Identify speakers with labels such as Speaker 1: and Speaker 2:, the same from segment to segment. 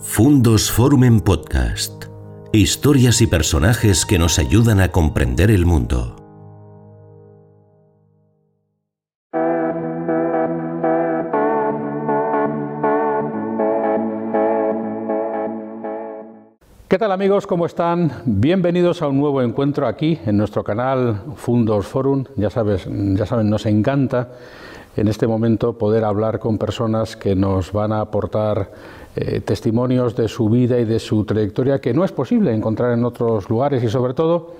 Speaker 1: Fundos Forum en Podcast. Historias y personajes que nos ayudan a comprender el mundo.
Speaker 2: ¿Qué tal amigos? ¿Cómo están? Bienvenidos a un nuevo encuentro aquí en nuestro canal Fundos Forum. Ya, sabes, ya saben, nos encanta en este momento poder hablar con personas que nos van a aportar eh, testimonios de su vida y de su trayectoria que no es posible encontrar en otros lugares y sobre todo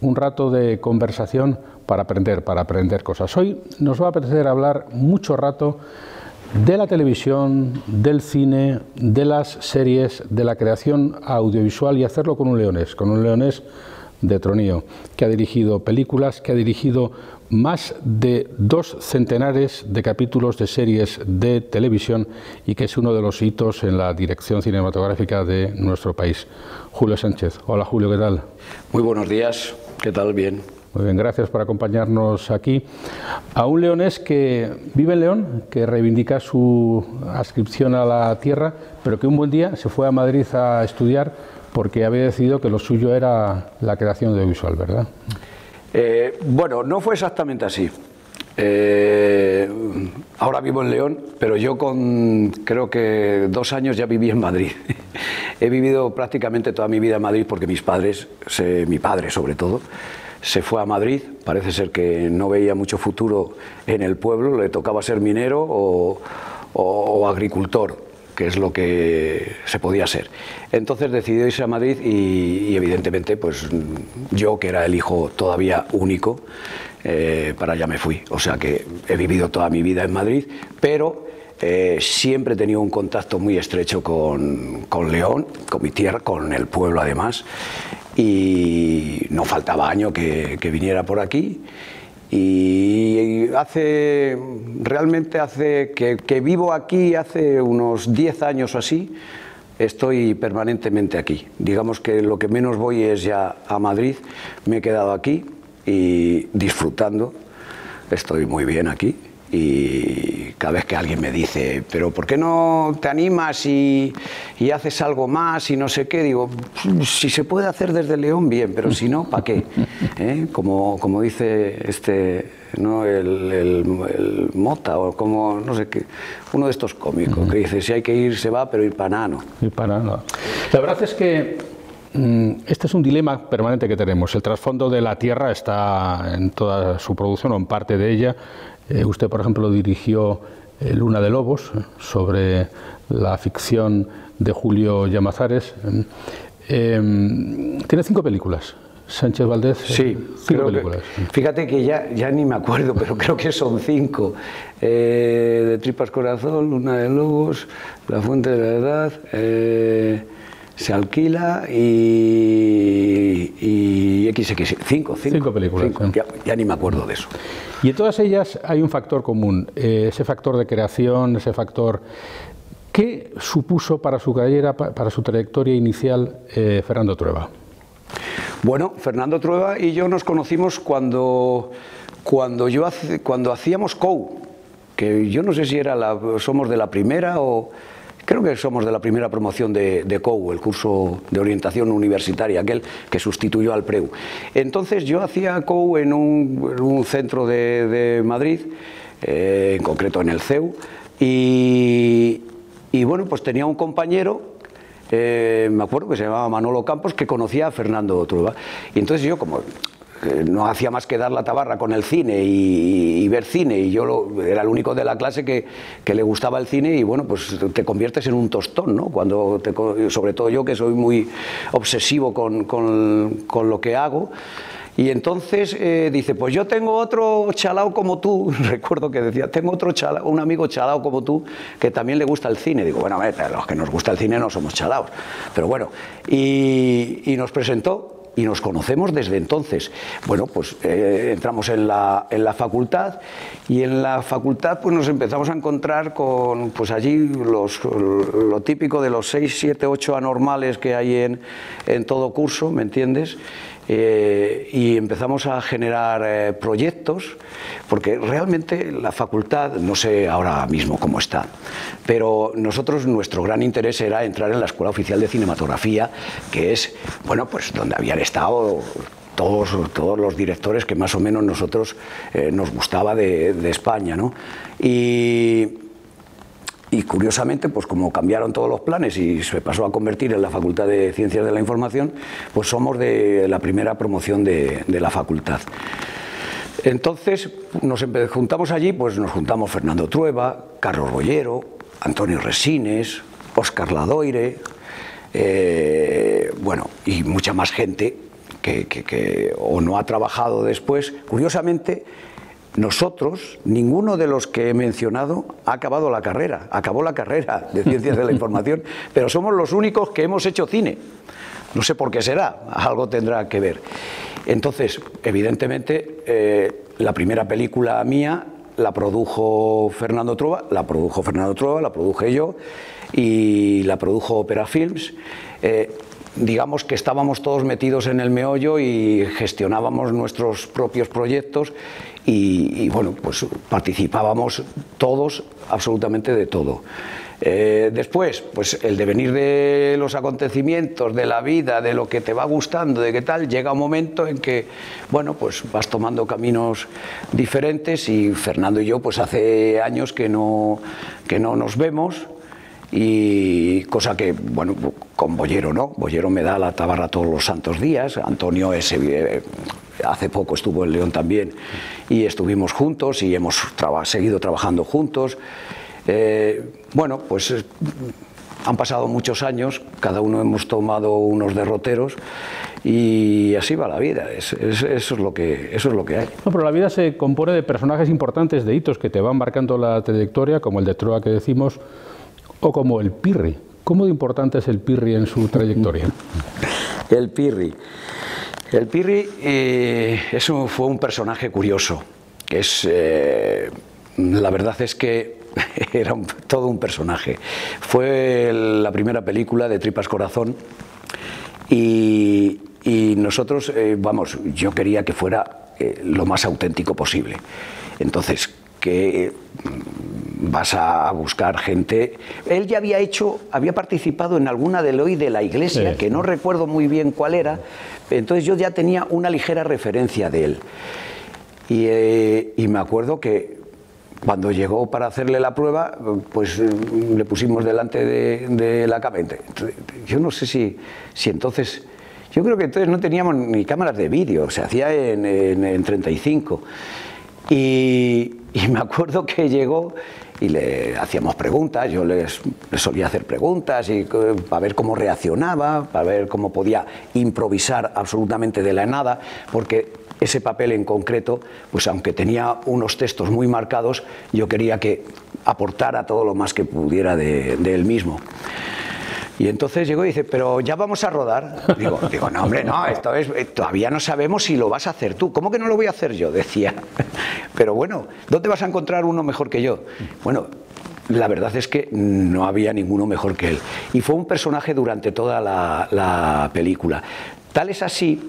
Speaker 2: un rato de conversación para aprender, para aprender cosas. Hoy nos va a apetecer hablar mucho rato de la televisión, del cine, de las series, de la creación audiovisual y hacerlo con un leonés, con un leonés de Tronío, que ha dirigido películas, que ha dirigido más de dos centenares de capítulos de series de televisión y que es uno de los hitos en la dirección cinematográfica de nuestro país. Julio Sánchez. Hola Julio, ¿qué tal?
Speaker 3: Muy buenos días, ¿qué tal? Bien.
Speaker 2: Muy bien, gracias por acompañarnos aquí. A un leonés que vive en León, que reivindica su adscripción a la tierra, pero que un buen día se fue a Madrid a estudiar porque había decidido que lo suyo era la creación audiovisual, ¿verdad?
Speaker 3: Eh, bueno, no fue exactamente así. Eh, ahora vivo en León, pero yo con creo que dos años ya viví en Madrid. He vivido prácticamente toda mi vida en Madrid porque mis padres, mi padre sobre todo, se fue a Madrid. Parece ser que no veía mucho futuro en el pueblo, le tocaba ser minero o agricultor que es lo que se podía ser. Entonces decidió irse a Madrid y, evidentemente pues yo que era el hijo todavía único, eh, para allá me fui. O sea que he vivido toda mi vida en Madrid, pero eh, siempre he tenido un contacto muy estrecho con, León, con mi tierra, con el pueblo además, y no faltaba año que viniera por aquí. Y hace, realmente hace que, vivo aquí, hace unos 10 años o así, estoy permanentemente aquí. Digamos que lo que menos voy es ya a Madrid, me he quedado aquí y disfrutando, estoy muy bien aquí y cada vez que alguien me dice, pero ¿por qué no te animas y, haces algo más y no sé qué? Digo, si se puede hacer desde León, bien, pero si no, ¿para qué? ¿Eh? Como, como dice este, ¿no? El, Mota o como, no sé qué, uno de estos cómicos que dice, si hay que ir, se va, pero ir para.
Speaker 2: Ir para nano. La verdad es que mm, este es un dilema permanente que tenemos. El trasfondo de la Tierra está en toda su producción o en parte de ella eh, usted, por ejemplo, dirigió eh, Luna de Lobos sobre la ficción de Julio Llamazares. Em, tiene cinco películas. Sánchez Valdés.
Speaker 3: Eh, sí, cinco películas. fíjate que ya, ya ni me acuerdo, pero creo que son cinco. de Tripas Corazón, Luna de Lobos, La Fuente de la Edad se alquila y, y XX, cinco,
Speaker 2: cinco, películas.
Speaker 3: ya, ni me acuerdo de eso.
Speaker 2: Y en todas ellas hay un factor común, eh, ese factor de creación, ese factor... ¿Qué supuso para su carrera, para su trayectoria inicial eh, Fernando Trueba?
Speaker 3: Bueno, Fernando Trueba y yo nos conocimos cuando, cuando, yo, cuando hacíamos COU, que yo no sé si era la, somos de la primera o Creo que somos de la primera promoción de, COU, el curso de orientación universitaria, aquel que sustituyó al PREU. Entonces yo hacía COU en un, centro de, Madrid, eh, en concreto en el CEU, y, bueno, pues tenía un compañero eh, me acuerdo que se llamaba Manolo Campos, que conocía a Fernando Trueba. Y entonces yo, como no hacía más que dar la tabarra con el cine y, ver cine y yo era el único de la clase que, le gustaba el cine y bueno, pues te conviertes en un tostón, ¿no? Cuando sobre todo yo que soy muy obsesivo con, lo que hago. Y entonces eh, dice, pues yo tengo otro chalao como tú, recuerdo que decía, tengo otro chalao, un amigo chalao como tú que también le gusta el cine. Digo, bueno, los que nos gusta el cine no somos chalaos. Pero bueno, y nos presentó y nos conocemos desde entonces. Bueno, pues eh, entramos en la, en la, facultad y en la facultad pues nos empezamos a encontrar con pues allí los, lo típico de los 6, 7, 8 anormales que hay en, en todo curso, ¿me entiendes? Eh, y empezamos a generar eh, proyectos, porque realmente la facultad, no sé ahora mismo cómo está, pero nosotros nuestro gran interés era entrar en la Escuela Oficial de Cinematografía, que es, bueno, pues donde habían estado todos, todos los directores que más o menos nosotros eh, nos gustaba de, de España, ¿no? Y y curiosamente, pues como cambiaron todos los planes y se pasó a convertir en la Facultad de Ciencias de la Información, pues somos de la primera promoción de, la facultad. Entonces nos juntamos allí, pues nos juntamos Fernando Trueba, Carlos Bollero, Antonio Resines, Óscar Ladoire, eh, bueno, y mucha más gente que, que, o no ha trabajado después. Curiosamente, nosotros, ninguno de los que he mencionado ha acabado la carrera, acabó la carrera de Ciencias de la Información, pero somos los únicos que hemos hecho cine. No sé por qué será, algo tendrá que ver. Entonces, evidentemente, eh, la primera película mía la produjo Fernando Trueba, la produjo Fernando Trueba, la produje yo y la produjo Opera Films. Eh, digamos que estábamos todos metidos en el meollo y gestionábamos nuestros propios proyectos y, bueno, pues participábamos todos absolutamente de todo. Eh, después, pues el devenir de los acontecimientos, de la vida, de lo que te va gustando, de qué tal, llega un momento en que, bueno, pues vas tomando caminos diferentes y Fernando y yo, pues hace años que no, que no nos vemos y cosa que, bueno, con Bollero no, Bollero me da la tabarra todos los santos días, Antonio es, eh, hace poco estuvo en León también y estuvimos juntos y hemos seguido trabajando juntos. Eh, bueno, pues eh, han pasado muchos años, cada uno hemos tomado unos derroteros y así va la vida, eso, es lo que, eso es lo que hay.
Speaker 2: No, pero la vida se compone de personajes importantes, de hitos que te van marcando la trayectoria, como el de Troa que decimos, o como el Pirri. ¿Cómo de importante es el Pirri en su trayectoria?
Speaker 3: el Pirri. El Pirri eh, fue un personaje curioso. Es, eh, la verdad es que era todo un personaje. Fue la primera película de Tripas Corazón y, nosotros, eh, vamos, yo quería que fuera lo más auténtico posible. Entonces, que vas a buscar gente. Él ya había hecho, había participado en alguna de hoy de la iglesia, que no recuerdo muy bien cuál era, entonces yo ya tenía una ligera referencia de él. Y, eh, me acuerdo que cuando llegó para hacerle la prueba, pues le pusimos delante de, la cámara. Yo no sé si, si entonces, yo creo que entonces no teníamos ni cámaras de vídeo, se hacía en, en 35. Y, me acuerdo que llegó y le hacíamos preguntas, yo les, solía hacer preguntas y, eh, para ver cómo reaccionaba, para ver cómo podía improvisar absolutamente de la nada, porque ese papel en concreto, pues aunque tenía unos textos muy marcados, yo quería que aportara todo lo más que pudiera de él mismo. Y entonces llegó y dice, pero ya vamos a rodar. Digo, digo no, hombre, no, esto es, eh, todavía no sabemos si lo vas a hacer tú. ¿Cómo que no lo voy a hacer yo? Decía. Pero bueno, ¿dónde vas a encontrar uno mejor que yo? Bueno, la verdad es que no había ninguno mejor que él. Y fue un personaje durante toda la, la película. Tal es así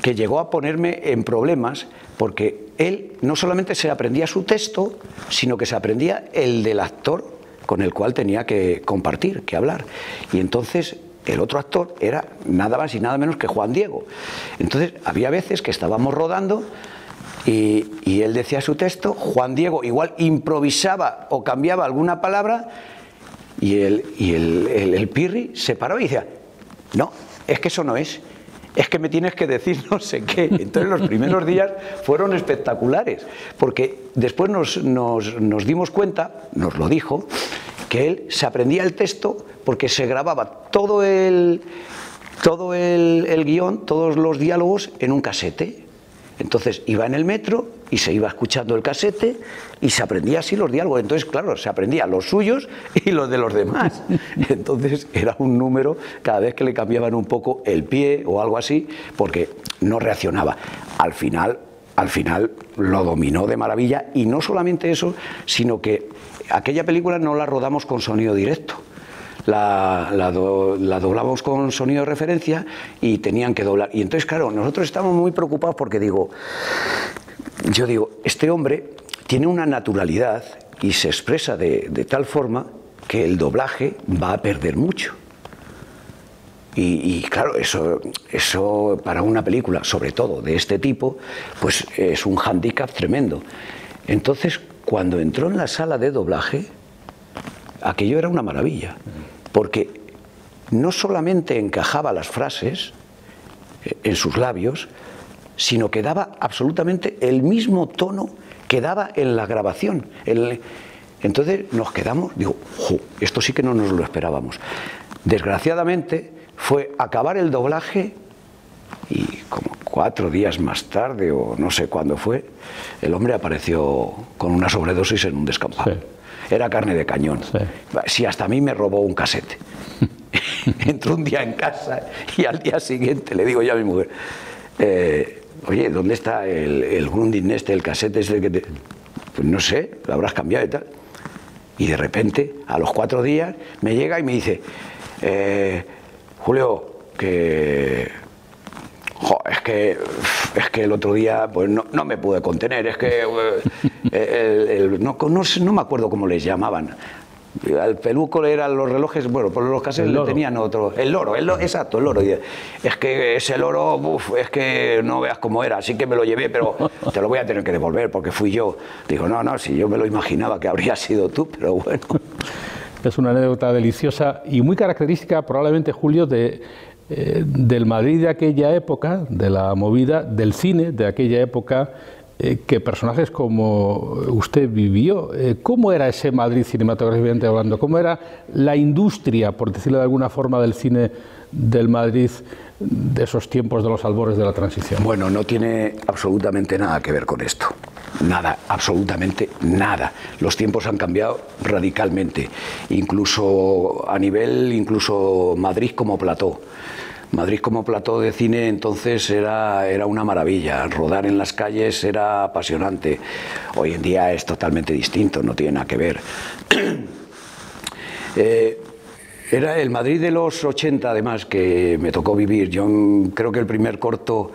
Speaker 3: que llegó a ponerme en problemas porque él no solamente se aprendía su texto, sino que se aprendía el del actor con el cual tenía que compartir, que hablar. Y entonces el otro actor era nada más y nada menos que Juan Diego. Entonces había veces que estábamos rodando y, él decía su texto, Juan Diego igual improvisaba o cambiaba alguna palabra y el, y el, el Pirri se paró y decía, no, es que eso no es es que me tienes que decir no sé qué. Entonces los primeros días fueron espectaculares, porque después nos, dimos cuenta, nos lo dijo, que él se aprendía el texto porque se grababa todo el, todo el, el guion, todos los diálogos en un casete. Entonces iba en el metro y se iba escuchando el casete y se aprendía así los diálogos. Entonces, claro, se aprendía los suyos y los de los demás. Entonces era un número cada vez que le cambiaban un poco el pie o algo así, porque no reaccionaba. Al final, al final lo dominó de maravilla y no solamente eso, sino que aquella película no la rodamos con sonido directo la, la, doblábamos con sonido de referencia y tenían que doblar. Y entonces, claro, nosotros estamos muy preocupados porque digo, yo digo, este hombre tiene una naturalidad y se expresa de, tal forma que el doblaje va a perder mucho. Y, claro, eso, eso para una película, sobre todo de este tipo, pues es un hándicap tremendo. Entonces, cuando entró en la sala de doblaje, aquello era una maravilla, porque no solamente encajaba las frases eh, en sus labios, sino que daba absolutamente el mismo tono que daba en la grabación. entonces nos quedamos, digo, esto sí que no nos lo esperábamos. Desgraciadamente, fue acabar el doblaje y como cuatro días más tarde o no sé cuándo fue, el hombre apareció con una sobredosis en un descampado. Era carne de cañón. Si hasta a mí me robó un casete. Entró un día en casa y al día siguiente le digo yo a mi mujer, eh, oye, ¿dónde está el, el Grunding este, el casete este que te... Pues no sé, lo habrás cambiado y tal. Y de repente, a los cuatro días, me llega y me dice, eh, Julio, que es que es que el otro día pues no, me pude contener, es que eh, no, no, me acuerdo cómo les llamaban. Al peluco eran los relojes, bueno, por los casos le tenían otro. El loro, el exacto, el loro. Es que ese loro, es que no veas cómo era, así que me lo llevé, pero te lo voy a tener que devolver porque fui yo. Digo, no, no, si yo me lo imaginaba que habría sido tú, pero bueno.
Speaker 2: Es una anécdota deliciosa y muy característica probablemente, Julio, de, eh, del Madrid de aquella época, de la movida, del cine de aquella época, eh, que personajes como usted vivió. Eh, ¿Cómo era ese Madrid cinematográficamente hablando? ¿Cómo era la industria, por decirlo de alguna forma, del cine del Madrid de esos tiempos de los albores de la transición?
Speaker 3: Bueno, no tiene absolutamente nada que ver con esto. Nada, absolutamente nada. Los tiempos han cambiado radicalmente, incluso a nivel, incluso Madrid como plató. Madrid como plató de cine entonces era, era una maravilla, rodar en las calles era apasionante. Hoy en día es totalmente distinto, no tiene nada que ver. Eh, era el Madrid de los 80 además que me tocó vivir. Yo creo que el primer corto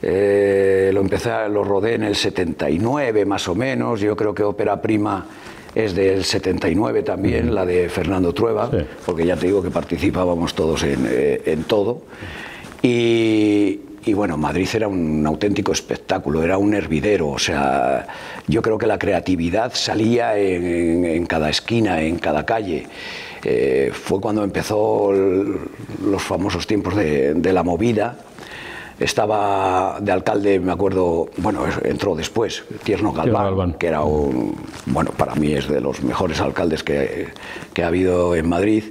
Speaker 3: eh, lo empecé, lo rodé en el 79 más o menos. Yo creo que ópera prima es del 79 también, la de Fernando Trueba, porque ya te digo que participábamos todos en, eh, todo. Y, bueno, Madrid era un auténtico espectáculo, era un hervidero, o sea, yo creo que la creatividad salía en, cada esquina, en cada calle. Eh, fue cuando empezó los famosos tiempos de, de la movida, estaba de alcalde, me acuerdo, bueno, entró después, Tierno Galván, que era un, bueno, para mí es de los mejores alcaldes que, ha habido en Madrid.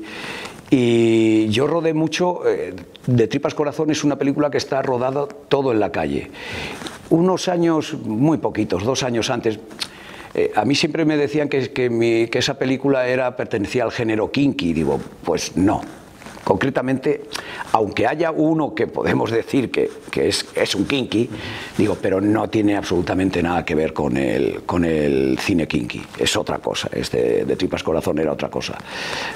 Speaker 3: Y yo rodé mucho, eh, de Tripas Corazón es una película que está rodada todo en la calle. Unos años, muy poquitos, dos años antes, eh, a mí siempre me decían que, que, esa película era pertenecía al género kinky. Digo, pues no, Concretamente, aunque haya uno que podemos decir que, es, un kinky, digo, pero no tiene absolutamente nada que ver con el, con el cine kinky, es otra cosa, es de, Tripas Corazón era otra cosa.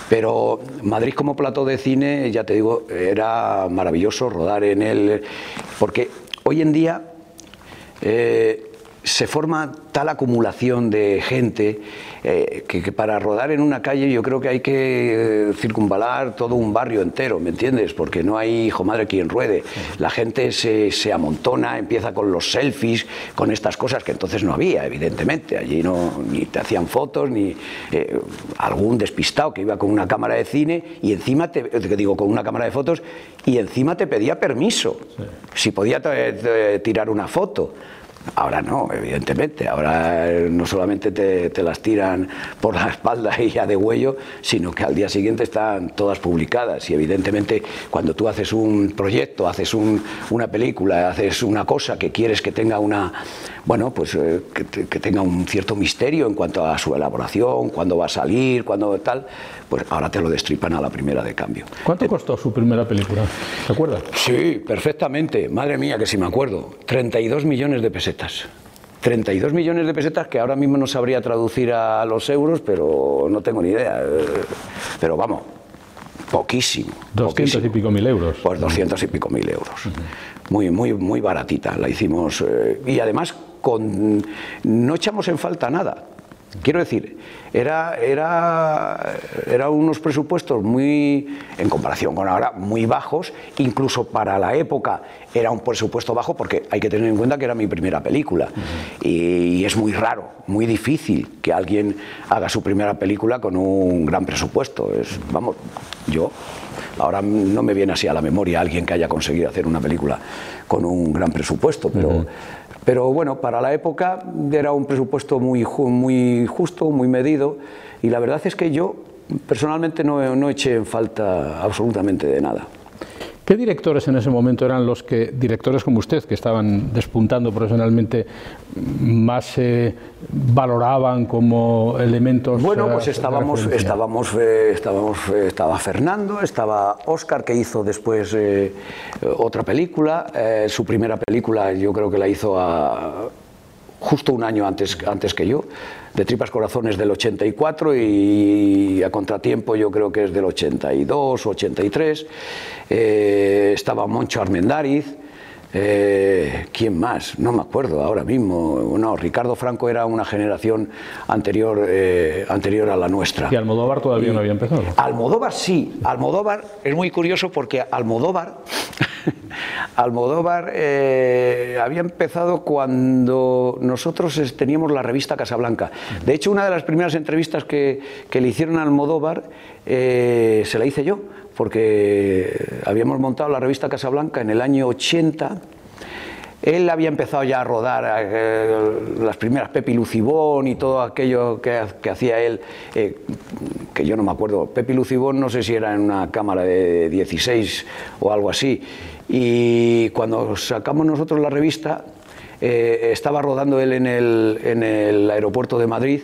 Speaker 3: Pero Madrid como plato de cine, ya te digo, era maravilloso rodar en él, porque hoy en día... Eh, se forma tal acumulación de gente eh, que, para rodar en una calle yo creo que hay que eh, circunvalar todo un barrio entero, ¿me entiendes? Porque no hay hijo madre quien ruede. La gente se, se, amontona, empieza con los selfies, con estas cosas que entonces no había, evidentemente. Allí no, ni te hacían fotos, ni eh, algún despistado que iba con una cámara de cine y encima te, digo, con una cámara de fotos y encima te pedía permiso, si podía tirar una foto. Ahora no, evidentemente. Ahora eh, no solamente te, las tiran por la espalda y ya de huello, sino que al día siguiente están todas publicadas. Y evidentemente cuando tú haces un proyecto, haces una película, haces una cosa que quieres que tenga una, bueno, pues eh, que, tenga un cierto misterio en cuanto a su elaboración, cuándo va a salir, cuándo tal, pues ahora te lo destripan a la primera de cambio.
Speaker 2: ¿Cuánto costó su primera película? ¿Te acuerdas?
Speaker 3: Sí, perfectamente. Madre mía, que si me acuerdo. 32 millones de pesetas. 32 millones de pesetas que ahora mismo no sabría traducir a los euros, pero no tengo ni idea. Pero vamos, poquísimo.
Speaker 2: 200 y pico mil euros.
Speaker 3: Pues 200 y pico mil euros. Muy, muy, muy baratita la hicimos. Eh, y además con, no echamos en falta nada. Quiero decir, era, era, era, unos presupuestos muy, en comparación con ahora, muy bajos, incluso para la época era un presupuesto bajo porque hay que tener en cuenta que era mi primera película. y, es muy raro, muy difícil que alguien haga su primera película con un gran presupuesto. Es, vamos, yo ahora no me viene así a la memoria alguien que haya conseguido hacer una película con un gran presupuesto, pero... Pero bueno, para la época era un presupuesto muy, muy justo, muy medido, y la verdad es que yo personalmente no, no eché en falta absolutamente de nada.
Speaker 2: ¿Qué directores en ese momento eran los que, directores como usted, que estaban despuntando profesionalmente, más se eh, valoraban como elementos?
Speaker 3: Bueno, pues estábamos, estábamos, eh, estábamos, eh, estaba Fernando, estaba Oscar, que hizo después otra película. su primera película yo creo que la hizo a, justo un año antes, antes que yo de Tripas Corazones del 84 y a Contratiempo yo creo que es del 82 o 83. Eh, estaba Moncho Armendáriz. Eh, ¿Quién más? No me acuerdo ahora mismo. No, Ricardo Franco era una generación anterior, eh, anterior a la nuestra.
Speaker 2: ¿Y Almodóvar todavía no había empezado?
Speaker 3: Almodóvar sí. Almodóvar es muy curioso porque Almodóvar Almodóvar eh, había empezado cuando nosotros teníamos la revista Casablanca. De hecho, una de las primeras entrevistas que, le hicieron a Almodóvar se la hice yo, porque habíamos montado la revista Casablanca en el año 80. Él había empezado ya a rodar eh, las primeras Pepi Lucibón y todo aquello que, hacía él, que yo no me acuerdo. Pepi Lucibón no sé si era en una cámara de 16 o algo así. Y cuando sacamos nosotros la revista, eh, estaba rodando él en el, en el aeropuerto de Madrid.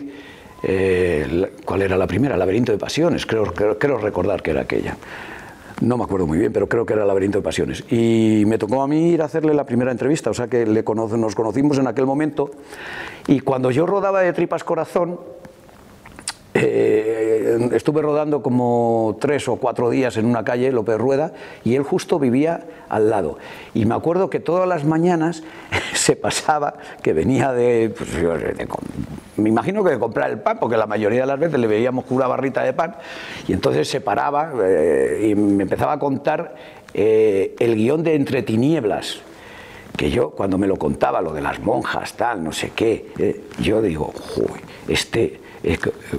Speaker 3: Eh, ¿Cuál era la primera? Laberinto de Pasiones, creo, creo, recordar que era aquella. No me acuerdo muy bien, pero creo que era Laberinto de Pasiones. Y me tocó a mí ir a hacerle la primera entrevista, o sea que le nos conocimos en aquel momento. Y cuando yo rodaba de Tripas Corazón, eh, estuve rodando como tres o cuatro días en una calle, López Rueda, y él justo vivía al lado. Y me acuerdo que todas las mañanas se pasaba, que venía de, pues, me imagino que de comprar el pan, porque la mayoría de las veces le veíamos una barrita de pan, y entonces se paraba eh, y me empezaba a contar eh, el guion de Entre Tinieblas, que yo cuando me lo contaba, lo de las monjas, tal, no sé qué, yo digo, este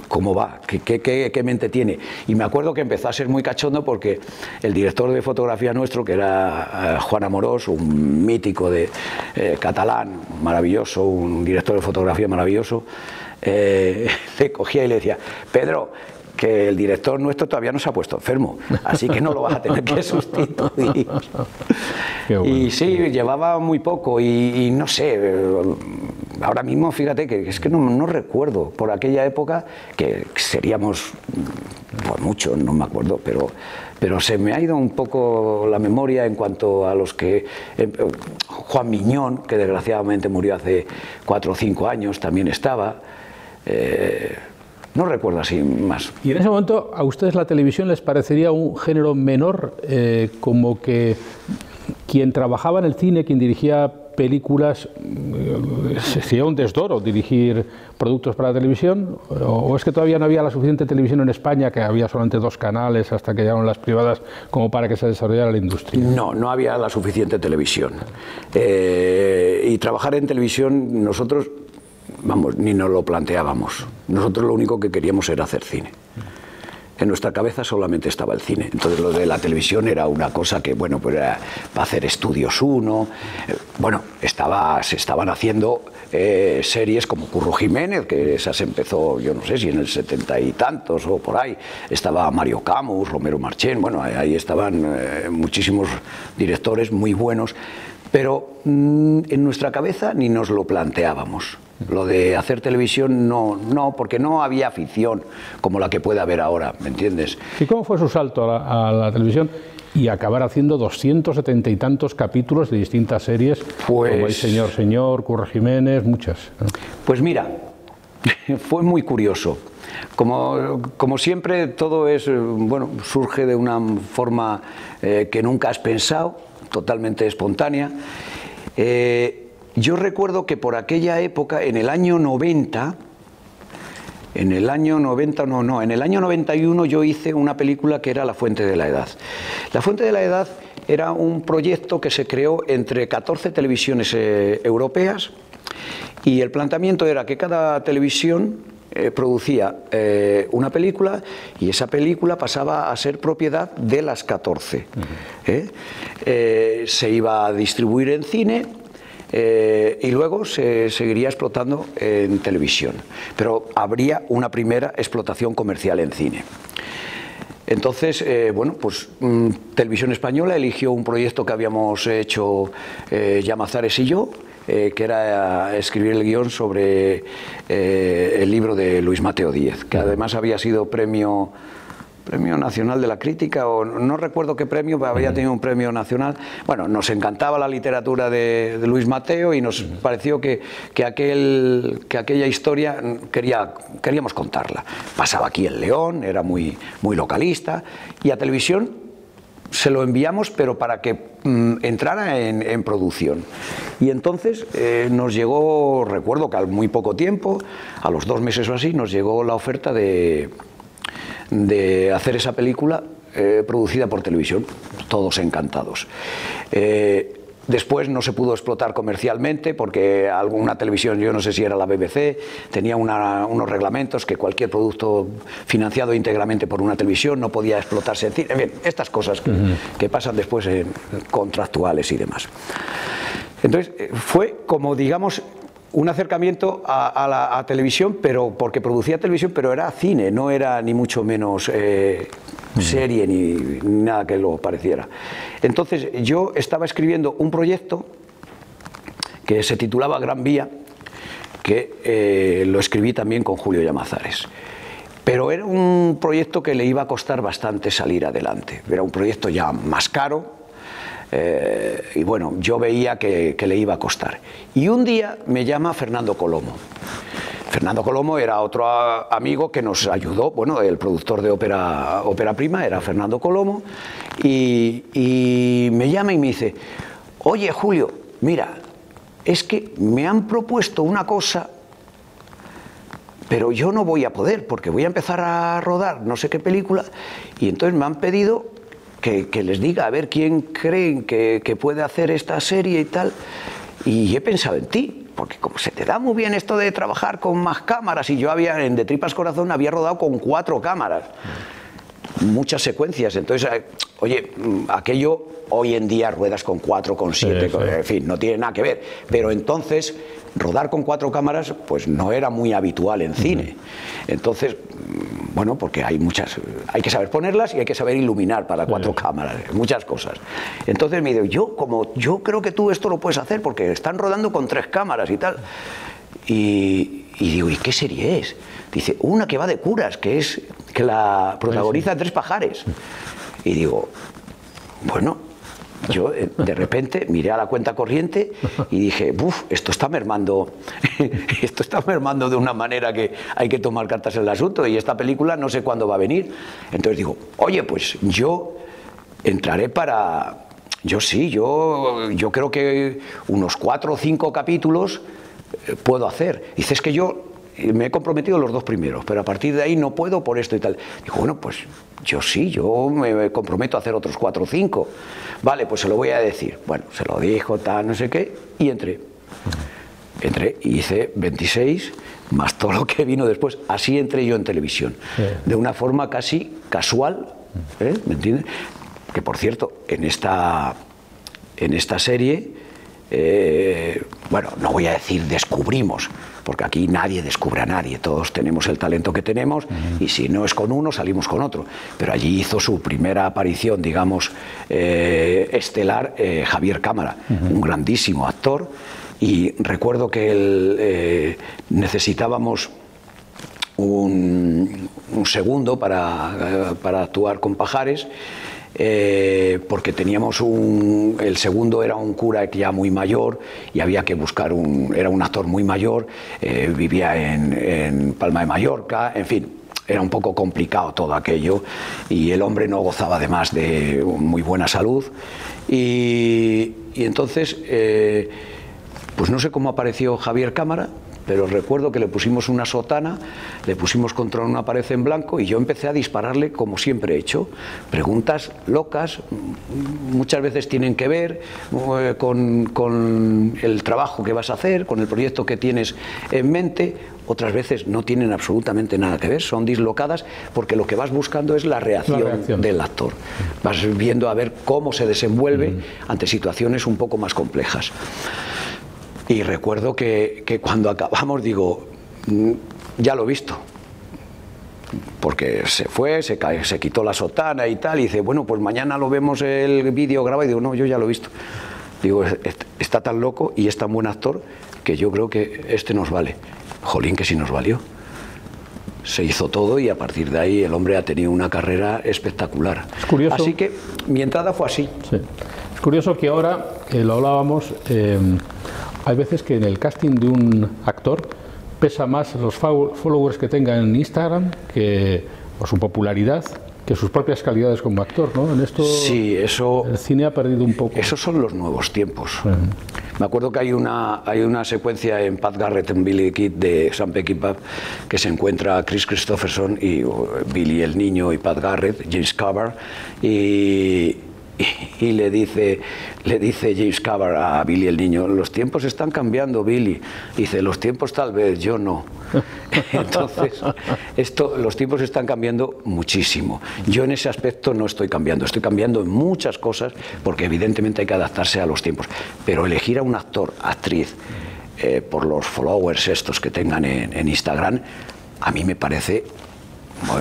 Speaker 3: cómo va, ¿Qué, mente tiene. Y me acuerdo que empezó a ser muy cachondo porque el director de fotografía nuestro, que era eh, Juan Amorós, un mítico de eh, catalán, maravilloso, un director de fotografía maravilloso, eh, le cogía y le decía, Pedro, que el director nuestro todavía no se ha puesto enfermo, así que no lo vas a tener que sustituir. Y sí, llevaba muy poco y, no sé, ahora mismo fíjate que es que no, recuerdo por aquella época que seríamos, por mucho, no me acuerdo, pero, pero se me ha ido un poco la memoria en cuanto a los que... Eh, Juan Miñón, que desgraciadamente murió hace cuatro o cinco años, también estaba. Eh, no recuerdo así más.
Speaker 2: ¿Y en ese momento a ustedes la televisión les parecería un género menor, eh, como que quien trabajaba en el cine, quien dirigía películas, eh, sería un desdoro dirigir productos para la televisión? ¿O es que todavía no había la suficiente televisión en España, que había solamente dos canales hasta que llegaron las privadas, como para que se desarrollara la industria?
Speaker 3: No, no había la suficiente televisión. Eh, y trabajar en televisión, nosotros vamos, ni nos lo planteábamos. Nosotros lo único que queríamos era hacer cine. En nuestra cabeza solamente estaba el cine. Entonces lo de la televisión era una cosa que, bueno, pues para hacer estudios uno. Eh, bueno, estaba, se estaban haciendo eh, series como Curro Jiménez, que esas empezó, yo no sé si en el setenta y tantos o por ahí. Estaba Mario Camus, Romero Marchén, bueno, ahí estaban eh, muchísimos directores muy buenos. Pero mm, en nuestra cabeza ni nos lo planteábamos. Lo de hacer televisión no, no, porque no había afición como la que puede haber ahora, ¿me entiendes?
Speaker 2: ¿Y cómo fue su salto a la, televisión? y acabar haciendo 270 y tantos capítulos de distintas series, pues, como El Señor Señor, Curra Jiménez, muchas.
Speaker 3: Pues mira, fue muy curioso. Como, como, siempre, todo es, bueno, surge de una forma eh, que nunca has pensado, totalmente espontánea. Eh, yo recuerdo que por aquella época, en el año 90, en el año 90, no, no, en el año 91 yo hice una película que era La Fuente de la Edad. La Fuente de la Edad era un proyecto que se creó entre 14 televisiones eh, europeas y el planteamiento era que cada televisión eh, producía eh, una película y esa película pasaba a ser propiedad de las 14. se iba a distribuir en cine eh, y luego se seguiría explotando en televisión. Pero habría una primera explotación comercial en cine. Entonces, eh, bueno, pues mm, Televisión Española eligió un proyecto que habíamos hecho eh, Llamazares y yo, que era escribir el guion sobre el libro de Luis Mateo Díez, que además había sido premio Premio Nacional de la Crítica, o no recuerdo qué premio, pero había tenido un premio nacional. Bueno, nos encantaba la literatura de, Luis Mateo y nos pareció que, que, aquel, que aquella historia quería, queríamos contarla. Pasaba aquí en León, era muy, muy localista, y a televisión se lo enviamos, pero para que mm, entrara en, producción. Y entonces eh, nos llegó, recuerdo que al muy poco tiempo, a los dos meses o así, nos llegó la oferta de de hacer esa película eh, producida por televisión, todos encantados. Eh, después no se pudo explotar comercialmente porque alguna televisión, yo no sé si era la BBC, tenía unos reglamentos que cualquier producto financiado íntegramente por una televisión no podía explotarse en cine. Bien, estas cosas que, pasan después contractuales y demás. Entonces, eh, fue como, digamos, un acercamiento a, la televisión, pero porque producía televisión, pero era cine, no era ni mucho menos eh, serie ni, nada que lo pareciera. Entonces yo estaba escribiendo un proyecto que se titulaba Gran Vía, que eh, lo escribí también con Julio Llamazares. Pero era un proyecto que le iba a costar bastante salir adelante. Era un proyecto ya más caro, eh, y bueno, yo veía que, le iba a costar. Y un día me llama Fernando Colomo. Fernando Colomo era otro amigo que nos ayudó, bueno, el productor de ópera, ópera prima era Fernando Colomo, y, y me llama y me dice, oye Julio, mira, es que me han propuesto una cosa pero yo no voy a poder porque voy a empezar a rodar no sé qué película y entonces me han pedido que, les diga a ver quién creen que, puede hacer esta serie y tal. Y he pensado en ti, porque como se te da muy bien esto de trabajar con más cámaras, y yo había en De Tripas Corazón había rodado con cuatro cámaras, muchas secuencias, entonces, eh, oye, mm, aquello hoy en día ruedas con cuatro, con siete, en fin, no tiene nada que ver, pero entonces rodar con cuatro cámaras pues no era muy habitual en cine. Entonces, bueno, porque hay muchas, hay que saber ponerlas y hay que saber iluminar para cuatro cámaras, muchas cosas. Entonces me digo, yo como yo creo que tú esto lo puedes hacer porque están rodando con tres cámaras y tal. Y, digo, ¿y qué serie es? Dice, una que va de curas, que es que la protagoniza Tres Pajares. Y digo, bueno, yo eh, de repente miré a la cuenta corriente y dije, uff, esto está mermando, esto está mermando de una manera que hay que tomar cartas en el asunto y esta película no sé cuándo va a venir. Entonces digo, oye, pues yo entraré para, yo sí, yo, yo creo que unos cuatro o cinco capítulos eh, puedo hacer. Dices que yo me he comprometido los dos primeros, pero a partir de ahí no puedo por esto y tal. Digo, bueno, pues yo sí, yo me comprometo a hacer otros cuatro o cinco. Vale, pues se lo voy a decir. Bueno, se lo dijo, tal, no sé qué, y entré. Entré y hice 26, más todo lo que vino después. Así entré yo en televisión, de una forma casi casual, ¿eh? ¿me entiendes? Que por cierto, en esta, en esta serie, eh, bueno, no voy a decir descubrimos, porque aquí nadie descubre a nadie, todos tenemos el talento que tenemos y si no es con uno salimos con otro. Pero allí hizo su primera aparición, digamos, eh, estelar eh, Javier Cámara, un grandísimo actor. Y recuerdo que eh, necesitábamos un, segundo para, para, actuar con Pajares eh, porque teníamos un, el segundo era un cura ya muy mayor y había que buscar un, era un actor muy mayor, eh, vivía en, en Palma de Mallorca, en fin, era un poco complicado todo aquello y el hombre no gozaba además de muy buena salud y, entonces eh, pues no sé cómo apareció Javier Cámara pero recuerdo que le pusimos una sotana, le pusimos contra una pared en blanco y yo empecé a dispararle como siempre he hecho. Preguntas locas, muchas veces tienen que ver eh, con, con, el trabajo que vas a hacer, con el proyecto que tienes en mente, otras veces no tienen absolutamente nada que ver, son dislocadas porque lo que vas buscando es la reacción,
Speaker 2: La reacción.
Speaker 3: del actor. Vas viendo a ver cómo se desenvuelve ante situaciones un poco más complejas. Y recuerdo que, que cuando acabamos digo, "Mm, ya lo he visto. Porque se fue, se, se quitó la sotana y tal, y dice, bueno, pues mañana lo vemos el vídeo grabado. Y digo, no, yo ya lo he visto. Digo, "Es- es- está tan loco y es tan buen actor que yo creo que este nos vale. Jolín, que sí nos valió. Se hizo todo y a partir de ahí el hombre ha tenido una carrera espectacular.
Speaker 2: Es curioso.
Speaker 3: Así que mi entrada fue así.
Speaker 2: Sí. Es curioso que ahora, que lo hablábamos, eh, hay veces que en el casting de un actor pesa más los fo- followers que tenga en Instagram que, o su popularidad que sus propias calidades como actor, ¿no? En esto
Speaker 3: Sí, eso,
Speaker 2: el cine ha perdido un poco.
Speaker 3: Esos son los nuevos tiempos. Me acuerdo que hay una, hay una secuencia en Pat Garrett, en Billy the Kid de Sam Peckinpah, que se encuentra Chris Christopherson y Billy el niño y Pat Garrett, James Cover, y, y, le, dice, le dice James Cover a Billy el niño, los tiempos están cambiando, Billy. Dice, los tiempos tal vez, yo no. Entonces, esto, los tiempos están cambiando muchísimo. Yo en ese aspecto no estoy cambiando, estoy cambiando en muchas cosas porque evidentemente hay que adaptarse a los tiempos. Pero elegir a un actor, actriz, eh, por los followers estos que tengan en, Instagram, a mí me parece,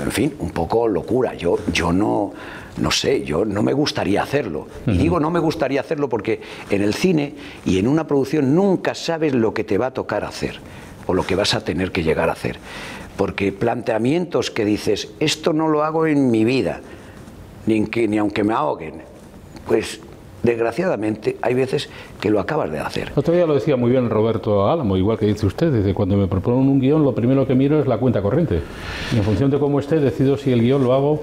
Speaker 3: en fin, un poco locura. Yo, yo no, no sé, yo no me gustaría hacerlo. Y digo no me gustaría hacerlo porque en el cine y en una producción nunca sabes lo que te va a tocar hacer o lo que vas a tener que llegar a hacer. Porque planteamientos que dices, esto no lo hago en mi vida, ni, en que- ni aunque me ahoguen, pues desgraciadamente hay veces que lo acabas de hacer.
Speaker 2: Otro día lo decía muy bien Roberto Álamo, igual que dice usted, dice, cuando me proponen un guion lo primero que miro es la cuenta corriente. Y en función de cómo esté decido si el guion lo hago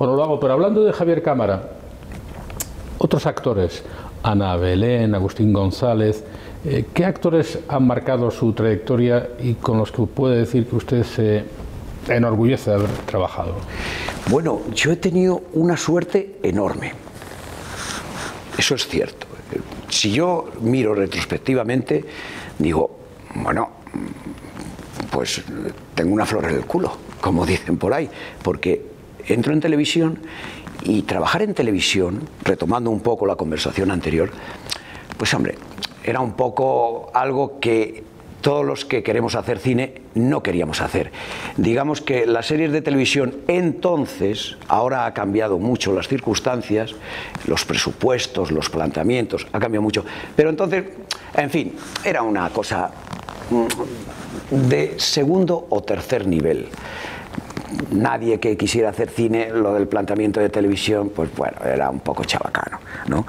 Speaker 2: o no lo hago. Pero hablando de Javier Cámara, otros actores, Ana Belén, Agustín González, eh, ¿qué actores han marcado su trayectoria y con los que puede decir que usted se enorgullece de haber trabajado?
Speaker 3: Bueno, yo he tenido una suerte enorme. Eso es cierto. Si yo miro retrospectivamente, digo, bueno, pues tengo una flor en el culo, como dicen por ahí, porque entro en televisión y trabajar en televisión, retomando un poco la conversación anterior, pues hombre, era un poco algo que todos los que queremos hacer cine no queríamos hacer. Digamos que las series de televisión entonces, ahora ha cambiado mucho las circunstancias, los presupuestos, los planteamientos, ha cambiado mucho, pero entonces, en fin, era una cosa mm, de segundo o tercer nivel nadie que quisiera hacer cine, lo del planteamiento de televisión, pues bueno, era un poco chabacano, ¿no?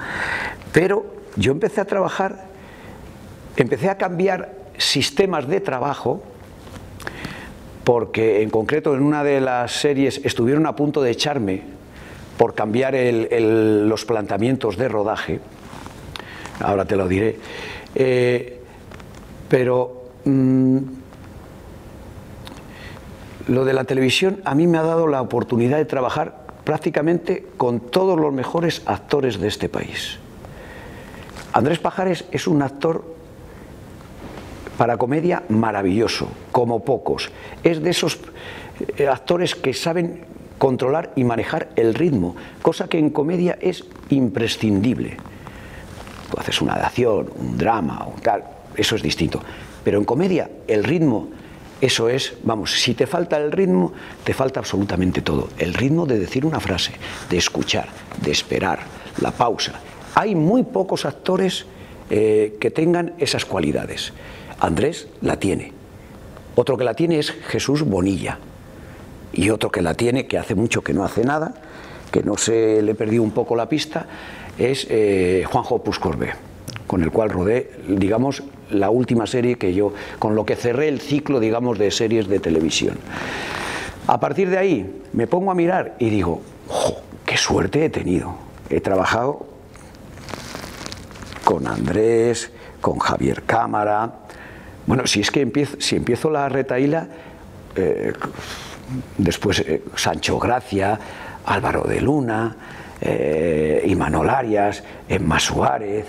Speaker 3: Pero yo empecé a trabajar, empecé a cambiar sistemas de trabajo, porque en concreto en una de las series estuvieron a punto de echarme por cambiar el- los planteamientos de rodaje, ahora te lo diré, Eh, pero mm, lo de la televisión a mí me ha dado la oportunidad de trabajar prácticamente con todos los mejores actores de este país. Andrés Pajares es un actor para comedia maravilloso, como pocos. Es de esos eh, actores que saben controlar y manejar el ritmo, cosa que en comedia es imprescindible. Tú haces una acción, un drama, un tal, eso es distinto. Pero en comedia, el ritmo, eso es, vamos, si te falta el ritmo, te falta absolutamente todo. El ritmo de decir una frase, de escuchar, de esperar, la pausa. Hay muy pocos actores eh, que tengan esas cualidades. Andrés la tiene. Otro que la tiene es Jesús Bonilla. Y otro que la tiene, que hace mucho que no hace nada, que no se le perdió un poco la pista, es eh, Juanjo Puscorbe, con el cual rodé, digamos, la última serie que yo, con lo que cerré el ciclo, digamos, de series de televisión. A partir de ahí me pongo a mirar y digo, qué suerte he tenido! He trabajado con Andrés, con Javier Cámara. Bueno, si es que empiezo, si empiezo la retaíla, eh, después eh, Sancho Gracia, Álvaro de Luna, eh, Imanol Arias, Emma Suárez.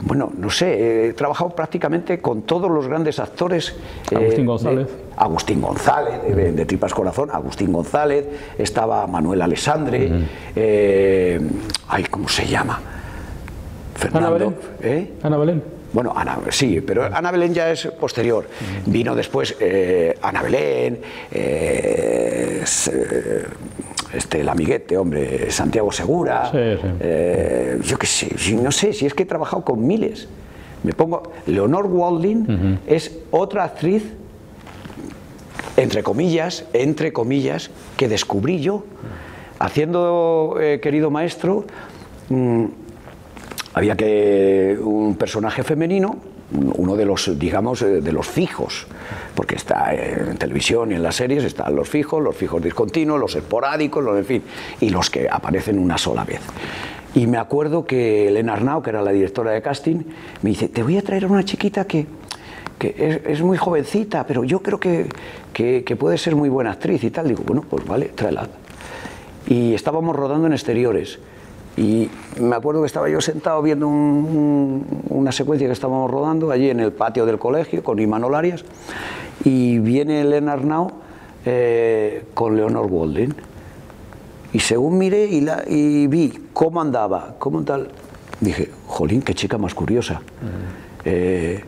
Speaker 3: Bueno, no sé, he trabajado prácticamente con todos los grandes actores.
Speaker 2: Eh, Agustín González.
Speaker 3: Agustín González, de, Tripas Corazón, Agustín González, estaba Manuel Alessandre, ay, ¿cómo se llama?
Speaker 2: Fernando. Ana Belén.
Speaker 3: ¿eh?
Speaker 2: Ana Belén.
Speaker 3: Bueno, Ana, sí, pero Ana Belén ya es posterior. Vino después eh, Ana Belén, eh, este, el amiguete, hombre, Santiago Segura. yo qué sé, no sé, si es que he trabajado con miles. Me pongo. Leonor Walding es otra actriz, entre comillas, entre comillas, que descubrí yo, haciendo, querido maestro. Mm, había que un personaje femenino, uno de los, digamos, eh, de los fijos, porque está en televisión y en las series están los fijos, los fijos discontinuos, los esporádicos, los, en fin, y los que aparecen una sola vez. Y me acuerdo que Elena Arnau, que era la directora de casting, me dice, te voy a traer a una chiquita que, que es, muy jovencita, pero yo creo que, que, que, puede ser muy buena actriz y tal. Digo, bueno, pues vale, tráela. Y estábamos rodando en exteriores. Y me acuerdo que estaba yo sentado viendo una secuencia que estábamos rodando allí en el patio del colegio con Imanol Arias y viene Elena Arnau eh, con Leonor Walding. Y según miré y, la, y, vi cómo andaba, cómo tal, dije, jolín, qué chica más curiosa. Eh,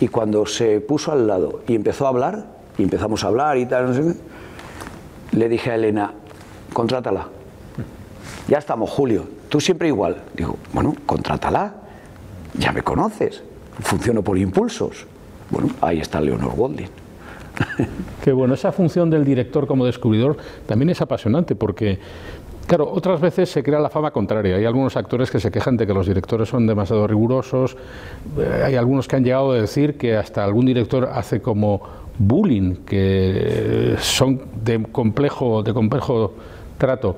Speaker 3: y cuando se puso al lado y empezó a hablar, y empezamos a hablar y tal, no sé le dije a Elena, contrátala. Ya estamos, Julio, tú siempre igual. Digo, bueno, contrátala, ya me conoces, funciono por impulsos. Bueno, ahí está Leonor Golding.
Speaker 2: Qué bueno, esa función del director como descubridor también es apasionante porque Claro, otras veces se crea la fama contraria. Hay algunos actores que se quejan de que los directores son demasiado rigurosos. Eh, hay algunos que han llegado a decir que hasta algún director hace como bullying, que son de complejo, de complejo trato.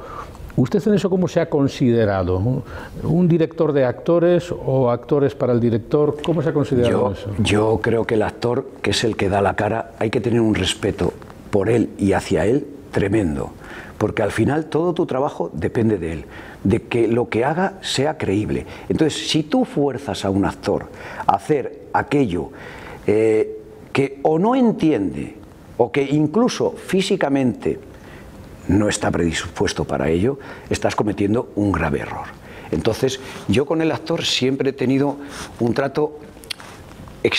Speaker 2: ¿Usted en eso cómo se ha considerado? ¿Un director de actores o actores para el director? ¿Cómo se ha considerado eso?
Speaker 3: Yo creo que el actor, que es el que da la cara, hay que tener un respeto por él y hacia él tremendo. Porque al final todo tu trabajo depende de él, de que lo que haga sea creíble. Entonces, si tú fuerzas a un actor a hacer aquello eh, que o no entiende o que incluso físicamente no está predispuesto para ello, estás cometiendo un grave error. Entonces, yo con el actor siempre he tenido un trato eh,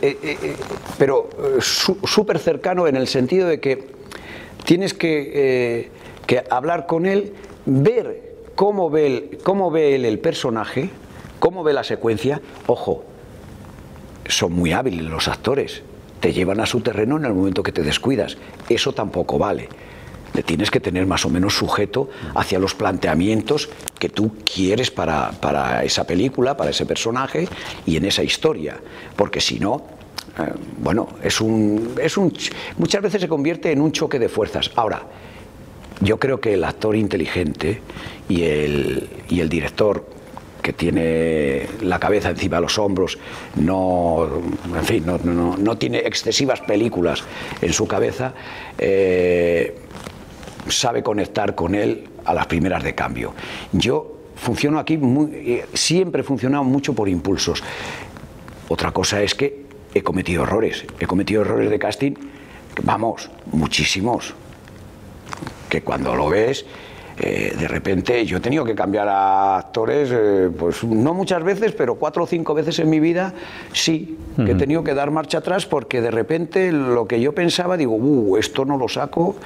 Speaker 3: eh, eh, pero súper cercano en el sentido de que tienes que, hablar con él, ver cómo ve, cómo ve él el personaje, cómo ve la secuencia. Ojo, son muy hábiles los actores, te llevan a su terreno en el momento que te descuidas. Eso tampoco vale tienes que tener más o menos sujeto hacia los planteamientos que tú quieres para, esa película, para ese personaje y en esa historia. Porque si no, eh, bueno, es un, es un, muchas veces se convierte en un choque de fuerzas. Ahora, yo creo que el actor inteligente y el, y el director que tiene la cabeza encima de los hombros, no, en fin, no, tiene excesivas películas en su cabeza, eh, sabe conectar con él a las primeras de cambio. Yo funciono aquí, muy, eh, siempre he funcionado mucho por impulsos. Otra cosa es que he cometido errores, he cometido errores de casting, vamos, muchísimos, que cuando lo ves eh, de repente yo he tenido que cambiar a actores, eh, pues no muchas veces, pero cuatro o cinco veces en mi vida, sí, que he tenido que dar marcha atrás porque de repente lo que yo pensaba, digo, uh, esto no lo saco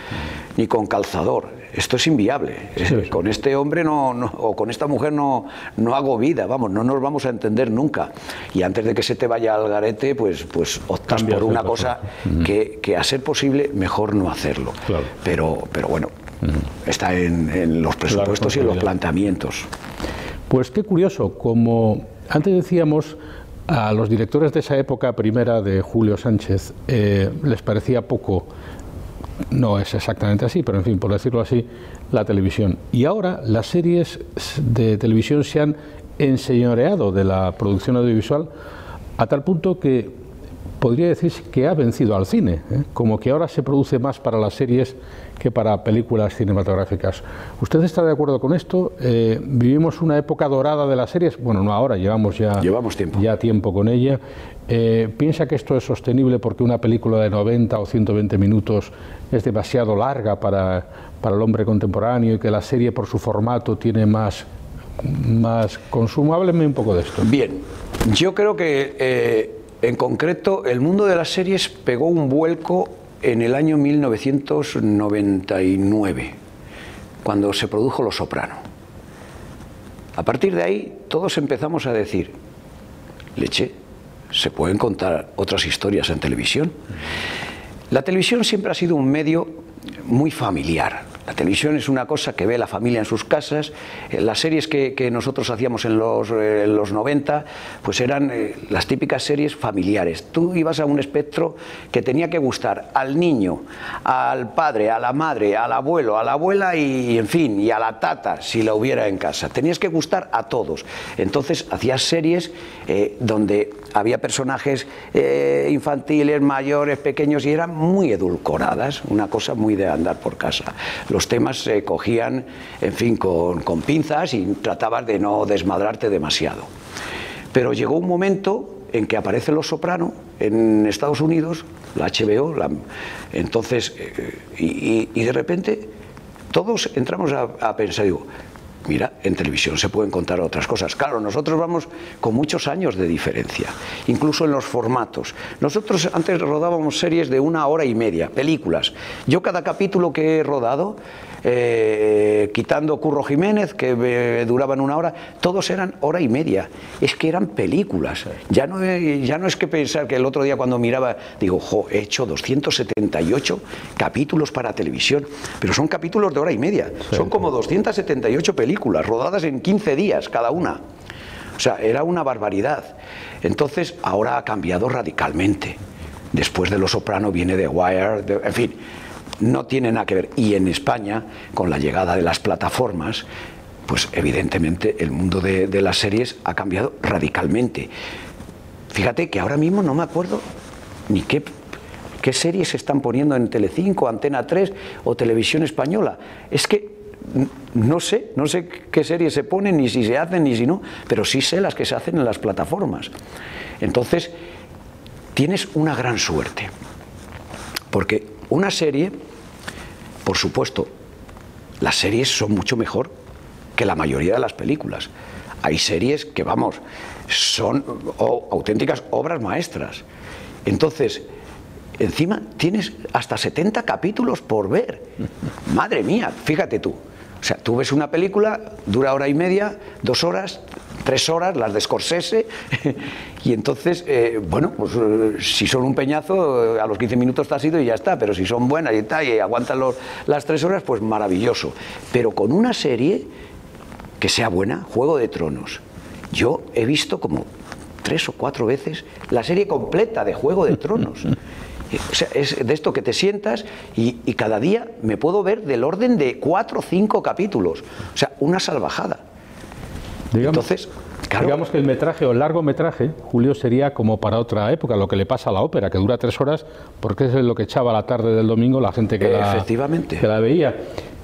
Speaker 3: ni con calzador, esto es inviable. Con este hombre no, o con esta mujer no, no hago vida, vamos, no nos vamos a entender nunca. Y antes de que se te vaya al garete, pues, pues optas por una cosa que, que, a ser posible mejor no hacerlo. Pero, pero bueno, Está en, los presupuestos y en los planteamientos.
Speaker 2: Pues qué curioso, como antes decíamos, a los directores de esa época primera de Julio Sánchez eh, les parecía poco, no es exactamente así, pero en fin, por decirlo así, la televisión. Y ahora las series de televisión se han enseñoreado de la producción audiovisual a tal punto que podría decirse que ha vencido al cine, ¿eh? como que ahora se produce más para las series que para películas cinematográficas. ¿Usted está de acuerdo con esto? Eh, ¿Vivimos una época dorada de las series? Bueno, no ahora, llevamos ya,
Speaker 3: llevamos tiempo.
Speaker 2: ya tiempo con ella. Eh, ¿Piensa que esto es sostenible porque una película de 90 o 120 minutos es demasiado larga para, para el hombre contemporáneo y que la serie por su formato tiene más, más consumo? Hábleme un poco de esto.
Speaker 3: Bien, yo creo que en concreto, el mundo de las series pegó un vuelco en el año 1999, cuando se produjo Los Soprano. A partir de ahí, todos empezamos a decir, leche, se pueden contar otras historias en televisión. La televisión siempre ha sido un medio muy familiar. La televisión es una cosa que ve la familia en sus casas. Eh, las series que, nosotros hacíamos en los, eh, los 90, pues eran eh, las típicas series familiares. Tú ibas a un espectro que tenía que gustar al niño, al padre, a la madre, al abuelo, a la abuela y, en fin, y a la tata, si la hubiera en casa. Tenías que gustar a todos. Entonces hacías series donde había personajes infantiles, mayores, pequeños y eran muy edulcoradas, una cosa muy de andar por casa los temas se cogían, en fin, con, pinzas y tratabas de no desmadrarte demasiado. Pero llegó un momento en que aparece Los Soprano en Estados Unidos, la HBO, entonces, eh, y, de repente todos entramos a, a pensar, digo, Mira, en televisión se pueden contar otras cosas. Claro, nosotros vamos con muchos años de diferencia, incluso en los formatos. Nosotros antes rodábamos series de una hora y media, películas. Yo cada capítulo que he rodado eh, quitando Curro Jiménez, que eh, duraban una hora, todos eran hora y media. Es que eran películas. Ya no, ya no es que pensar que el otro día cuando miraba, digo, jo, he hecho 278 capítulos para televisión, pero son capítulos de hora y media. Son como 278 películas rodadas en 15 días cada una. O sea, era una barbaridad. Entonces, ahora ha cambiado radicalmente. Después de Los Soprano viene The Wire, en fin, no tiene nada que ver. Y en España, con la llegada de las plataformas, pues evidentemente el mundo de, las series ha cambiado radicalmente. Fíjate que ahora mismo no me acuerdo ni qué, qué series se están poniendo en Telecinco, Antena 3 o Televisión Española. Es que no sé, no sé qué series se ponen, ni si se hacen, ni si no, pero sí sé las que se hacen en las plataformas. Entonces, tienes una gran suerte, porque una serie por supuesto, las series son mucho mejor que la mayoría de las películas. Hay series que, vamos, son auténticas obras maestras. Entonces, encima tienes hasta 70 capítulos por ver. Madre mía, fíjate tú. O sea, tú ves una película, dura hora y media, dos horas, tres horas, las de Scorsese, y entonces, eh, bueno, pues eh, si son un peñazo, eh, a los 15 minutos te has ido y ya está, pero si son buenas y tal, y aguantan las tres horas, pues maravilloso. Pero con una serie que sea buena, Juego de Tronos, yo he visto como tres o cuatro veces la serie completa de Juego de Tronos. O sea, es de esto que te sientas y, cada día me puedo ver del orden de cuatro o cinco capítulos. O sea, una salvajada.
Speaker 2: Entonces, Digamos que el metraje o el largometraje, Julio, sería como para otra época, lo que le pasa a la ópera, que dura tres horas, porque es lo que echaba la tarde del domingo la gente que, la, que la veía.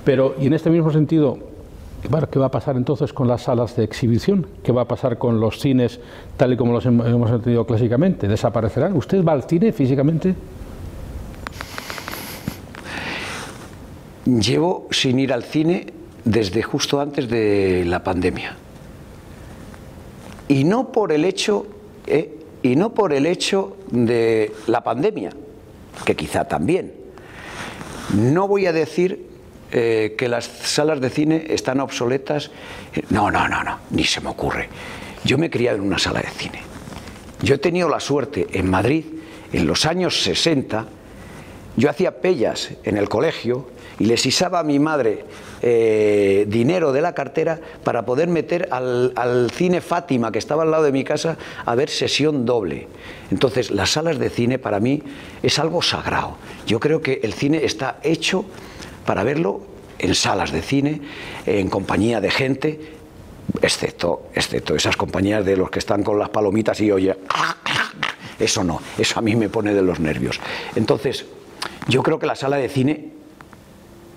Speaker 2: Pero, y en este mismo sentido, ¿qué va a pasar entonces con las salas de exhibición? ¿Qué va a pasar con los cines tal y como los hemos entendido clásicamente? ¿Desaparecerán? ¿Usted va al cine físicamente?
Speaker 3: Llevo sin ir al cine desde justo antes de la pandemia y no por el hecho, eh, y no por el hecho de la pandemia, que quizá también. No voy a decir eh, que las salas de cine están obsoletas. No, no, no, no, ni se me ocurre. Yo me he criado en una sala de cine. Yo he tenido la suerte en Madrid, en los años 60, yo hacía pellas en el colegio y les isaba a mi madre eh, dinero de la cartera para poder meter al, al, cine Fátima, que estaba al lado de mi casa, a ver sesión doble. Entonces, las salas de cine para mí es algo sagrado. Yo creo que el cine está hecho para verlo en salas de cine, en compañía de gente, excepto, excepto esas compañías de los que están con las palomitas y oye, eso no, eso a mí me pone de los nervios. Entonces, yo creo que la sala de cine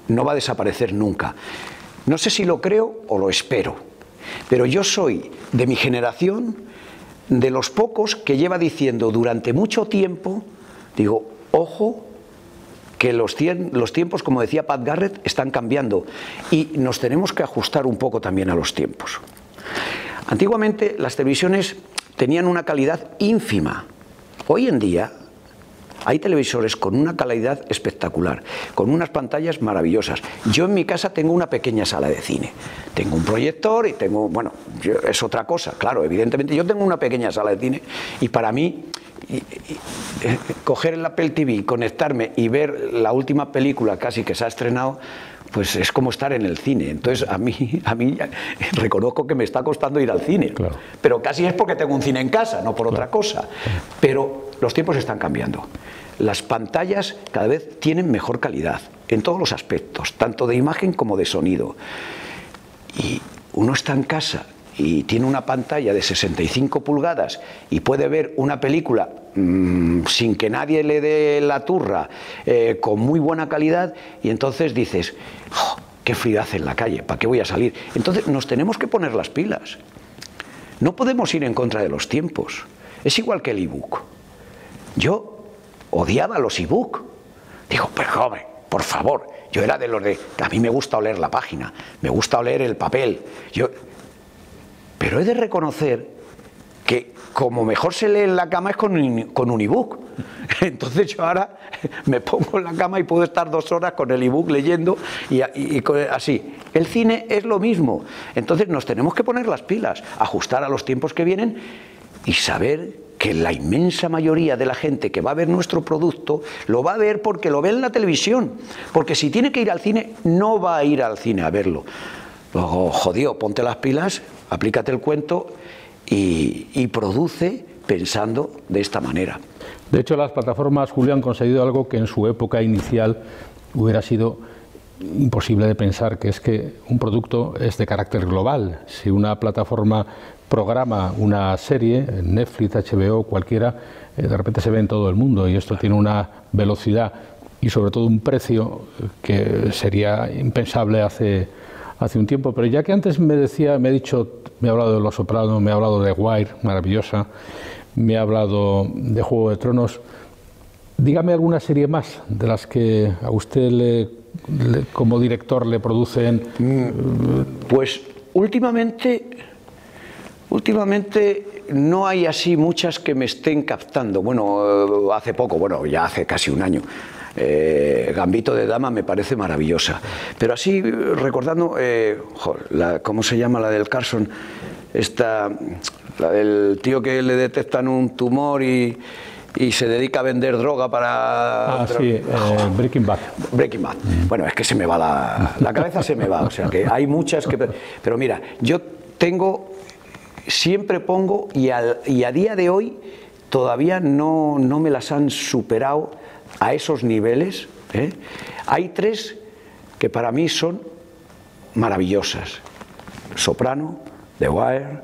Speaker 3: no va a desaparecer nunca. No sé si lo creo o lo espero, pero yo soy de mi generación, de los pocos que lleva diciendo durante mucho tiempo, digo, ojo, que los, tiempos, como decía Pat Garrett, están cambiando y nos tenemos que ajustar un poco también a los tiempos. Antiguamente las televisiones tenían una calidad ínfima. Hoy en día hay televisores con una calidad espectacular, con unas pantallas maravillosas. Yo en mi casa tengo una pequeña sala de cine. Tengo un proyector y tengo, bueno, es otra cosa, claro, evidentemente yo tengo una pequeña sala de cine y para mí eh, coger el Apple TV, conectarme y ver la última película casi que se ha estrenado, pues es como estar en el cine. Entonces a mí, a mí reconozco que me está costando ir al cine, pero casi es porque tengo un cine en casa, no por otra cosa. Pero los tiempos están cambiando. Las pantallas cada vez tienen mejor calidad en todos los aspectos, tanto de imagen como de sonido. Y uno está en casa y tiene una pantalla de 65 pulgadas y puede ver una película mmm, sin que nadie le dé la turra, eh, con muy buena calidad, y entonces dices, oh, qué frío hace en la calle, ¿para qué voy a salir? Entonces nos tenemos que poner las pilas. No podemos ir en contra de los tiempos. Es igual que el ebook. Yo odiaba los ebook. Digo, pero joven, por favor, yo era de los de, a mí me gusta oler la página, me gusta oler el papel. Yo, pero he de reconocer que como mejor se lee en la cama es con un, ebook. Entonces yo ahora me pongo en la cama y puedo estar dos horas con el ebook leyendo y, así. El cine es lo mismo. Entonces nos tenemos que poner las pilas, ajustar a los tiempos que vienen y saber que la inmensa mayoría de la gente que va a ver nuestro producto lo va a ver porque lo ve en la televisión. Porque si tiene que ir al cine, no va a ir al cine a verlo. Luego, jodido, ponte las pilas, aplícate el cuento y, produce pensando de esta manera.
Speaker 2: De hecho, las plataformas, Julio, han conseguido algo que en su época inicial hubiera sido imposible de pensar, que es que un producto es de carácter global. Si una plataforma programa una serie, Netflix, HBO, cualquiera, eh, de repente se ve en todo el mundo y esto tiene una velocidad y sobre todo un precio que sería impensable hace hace un tiempo, pero ya que antes me decía, me ha dicho, me ha hablado de Los Sopranos, me ha hablado de Wire, maravillosa, me ha hablado de Juego de Tronos, dígame alguna serie más de las que a usted le, como director le producen.
Speaker 3: Mm, pues últimamente, últimamente no hay así muchas que me estén captando. Bueno, hace poco, bueno, ya hace casi un año eh, Gambito de Dama me parece maravillosa. Pero así, recordando, eh, ¿cómo se llama la del Carson? Esta, la del tío que le detectan un tumor y, se dedica a vender droga para...
Speaker 2: Ah, sí, eh, Breaking Bad.
Speaker 3: Breaking Bad. Bueno, es que se me va la, la cabeza, se me va. O sea, que hay muchas que... Pero mira, yo tengo, siempre pongo, y, y a día de hoy todavía no, no me las han superado a esos niveles, ¿eh? hay tres que para mí son maravillosas. Soprano, The Wire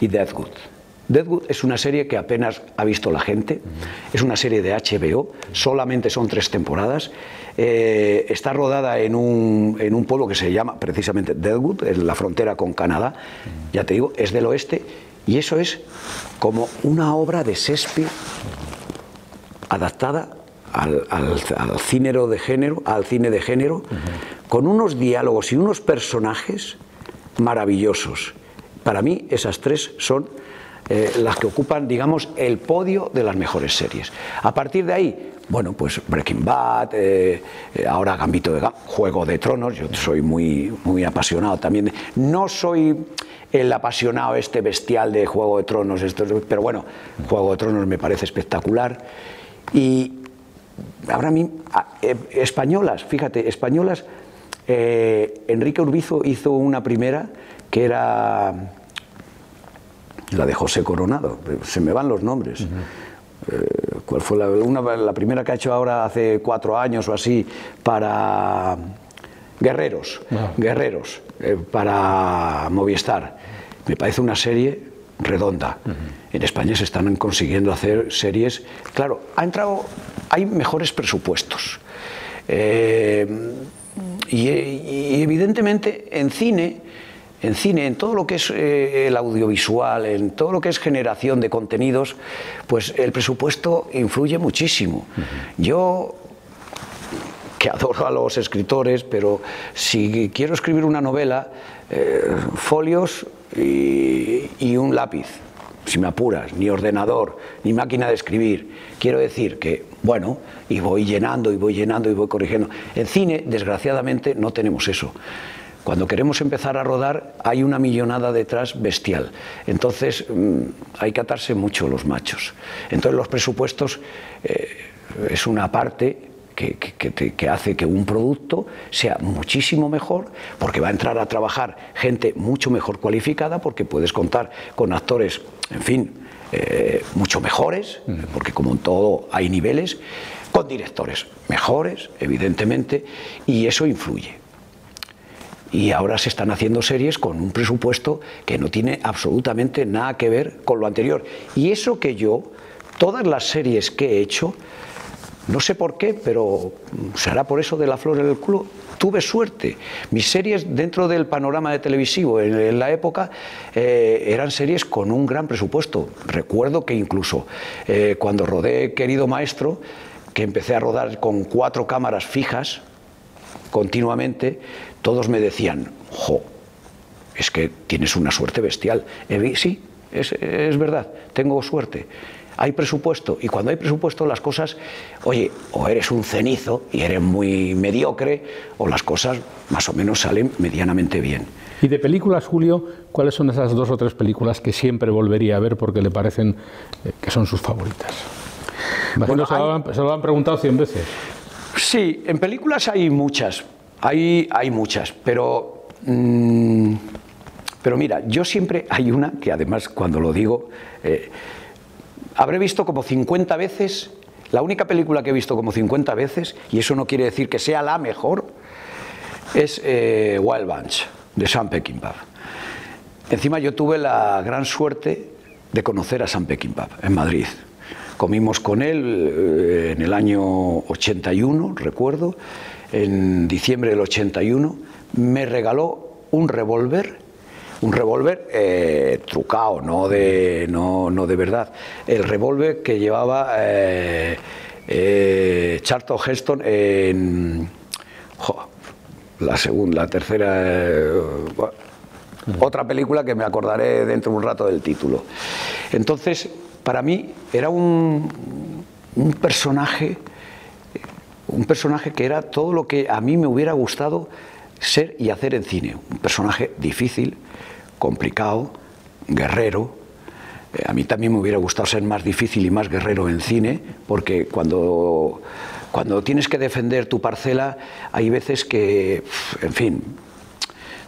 Speaker 3: y Deathwood. Deathwood es una serie que apenas ha visto la gente, es una serie de HBO, solamente son tres temporadas, eh, está rodada en un, en un, pueblo que se llama precisamente Deadwood, en la frontera con Canadá, ya te digo, es del oeste, y eso es como una obra de Shakespeare adaptada al, al, de género, al cine de género, con unos diálogos y unos personajes maravillosos. Para mí esas tres son eh, las que ocupan, digamos, el podio de las mejores series. A partir de ahí, bueno, pues Breaking Bad, eh, eh, ahora Gambito de Juego de Tronos, yo soy muy, muy apasionado también. No soy el apasionado este bestial de Juego de Tronos, pero bueno, Juego de Tronos me parece espectacular. Y, ahora mismo, eh, españolas, fíjate, españolas, eh, Enrique Urbizo hizo una primera que era la de José Coronado, se me van los nombres. Eh, ¿Cuál fue la, la primera que ha hecho ahora hace cuatro años o así para Guerreros? Guerreros, para Movistar. Me parece una serie redonda. En España se están consiguiendo hacer series. Claro, ha entrado, hay mejores presupuestos. Eh, y, evidentemente en cine, en cine, en todo lo que es eh, el audiovisual, en todo lo que es generación de contenidos, pues el presupuesto influye muchísimo. Yo que adoro a los escritores, pero si quiero escribir una novela, eh, folios y, un lápiz, si me apuras, ni ordenador, ni máquina de escribir. Quiero decir que, bueno, y voy llenando, y voy llenando, y voy corrigiendo. En cine, desgraciadamente, no tenemos eso. Cuando queremos empezar a rodar hay una millonada detrás bestial. Entonces mm, hay que atarse mucho los machos. Entonces los presupuestos eh, es una parte que, hace que un producto sea muchísimo mejor, porque va a entrar a trabajar gente mucho mejor cualificada, porque puedes contar con actores, en fin, eh, mucho mejores, porque como en todo hay niveles, con directores mejores, evidentemente, y eso influye. Y ahora se están haciendo series con un presupuesto que no tiene absolutamente nada que ver con lo anterior. Y eso que yo, todas las series que he hecho, no sé por qué, pero será por eso de la flor en el culo. Tuve suerte. Mis series dentro del panorama de televisivo en, la época eh, eran series con un gran presupuesto. Recuerdo que incluso eh, cuando rodé Querido Maestro, que empecé a rodar con cuatro cámaras fijas continuamente, todos me decían, jo, es que tienes una suerte bestial. sí, es, es verdad, tengo suerte hay presupuesto y cuando hay presupuesto las cosas, oye, o eres un cenizo y eres muy mediocre o las cosas más o menos salen medianamente bien.
Speaker 2: Y de películas, Julio, ¿cuáles son esas dos o tres películas que siempre volvería a ver porque le parecen eh, que son sus favoritas? Bueno, se, lo han, preguntado cien veces.
Speaker 3: Sí, en películas hay muchas, hay, hay muchas, pero... Mm, pero mira, yo siempre hay una que además cuando lo digo... Eh, habré visto como 50 veces, la única película que he visto como 50 veces, y eso no quiere decir que sea la mejor, es eh, Wild Bunch, de Sam Peckinpah. Encima yo tuve la gran suerte de conocer a Sam Peckinpah en Madrid. Comimos con él eh, en el año 81, recuerdo, en diciembre del 81, me regaló un revólver un revólver eh, trucado, no de, no, no de verdad. El revólver que llevaba eh, eh, Charlton Heston en la segunda, la tercera, otra película que me acordaré dentro de un rato del título. Entonces, para mí era un, un personaje, un personaje que era todo lo que a mí me hubiera gustado ser y hacer en cine. Un personaje difícil, complicado, guerrero. Eh, a mí también me hubiera gustado ser más difícil y más guerrero en cine, porque cuando, cuando tienes que defender tu parcela hay veces que, en fin,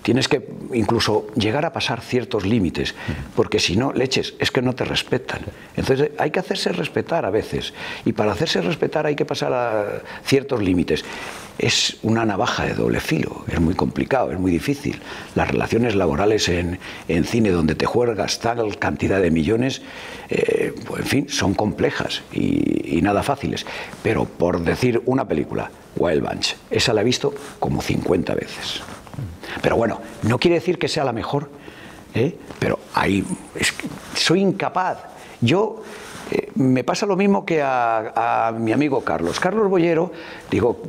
Speaker 3: tienes que incluso llegar a pasar ciertos límites, porque si no, leches, es que no te respetan. Entonces hay que hacerse respetar a veces, y para hacerse respetar hay que pasar a ciertos límites. Es una navaja de doble filo, es muy complicado, es muy difícil. Las relaciones laborales en, cine donde te juegas tal cantidad de millones, eh, pues, en fin, son complejas y, y nada fáciles. Pero por decir una película, Wild Bunch, esa la he visto como 50 veces. Pero bueno, no quiere decir que sea la mejor, ¿eh? pero ahí soy incapaz. Yo eh, me pasa lo mismo que a, mi amigo Carlos. Carlos Bollero, digo,